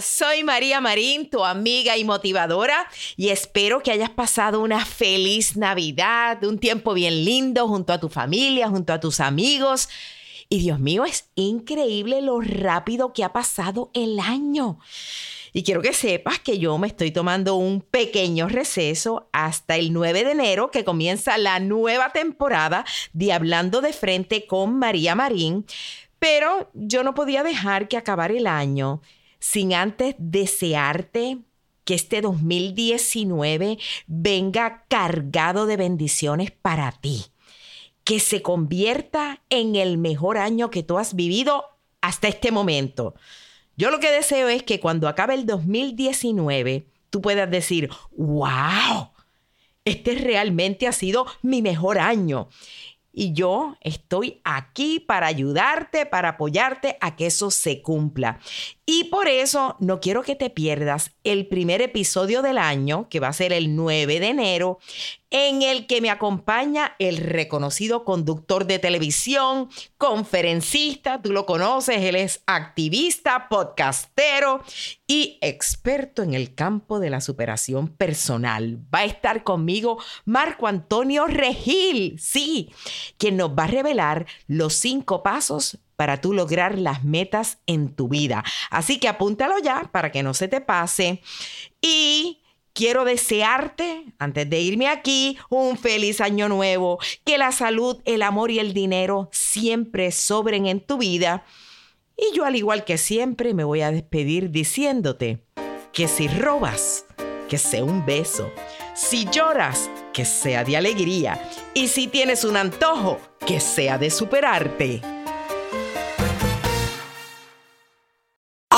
Soy María Marín, tu amiga y motivadora, y espero que hayas pasado una feliz Navidad, un tiempo bien lindo junto a tu familia, junto a tus amigos. Y Dios mío, es increíble lo rápido que ha pasado el año. Y quiero que sepas que yo me estoy tomando un pequeño receso hasta el 9 de enero que comienza la nueva temporada de Hablando de Frente con María Marín. Pero yo no podía dejar que acabara el año sin antes desearte que este 2019 venga cargado de bendiciones para ti. Que se convierta en el mejor año que tú has vivido hasta este momento. Yo lo que deseo es que cuando acabe el 2019, tú puedas decir, wow, este realmente ha sido mi mejor año. Y yo estoy aquí para ayudarte, para apoyarte a que eso se cumpla. Y por eso no quiero que te pierdas el primer episodio del año, que va a ser el 9 de enero, en el que me acompaña el reconocido conductor de televisión, conferencista, tú lo conoces, él es activista, podcastero y experto en el campo de la superación personal. Va a estar conmigo Marco Antonio Regil, sí, quien nos va a revelar los cinco pasos para tú lograr las metas en tu vida. Así que apúntalo ya para que no se te pase. Y quiero desearte, antes de irme aquí, un feliz año nuevo, que la salud, el amor y el dinero siempre sobren en tu vida. Y yo al igual que siempre me voy a despedir diciéndote que si robas, que sea un beso. Si lloras, que sea de alegría. Y si tienes un antojo, que sea de superarte.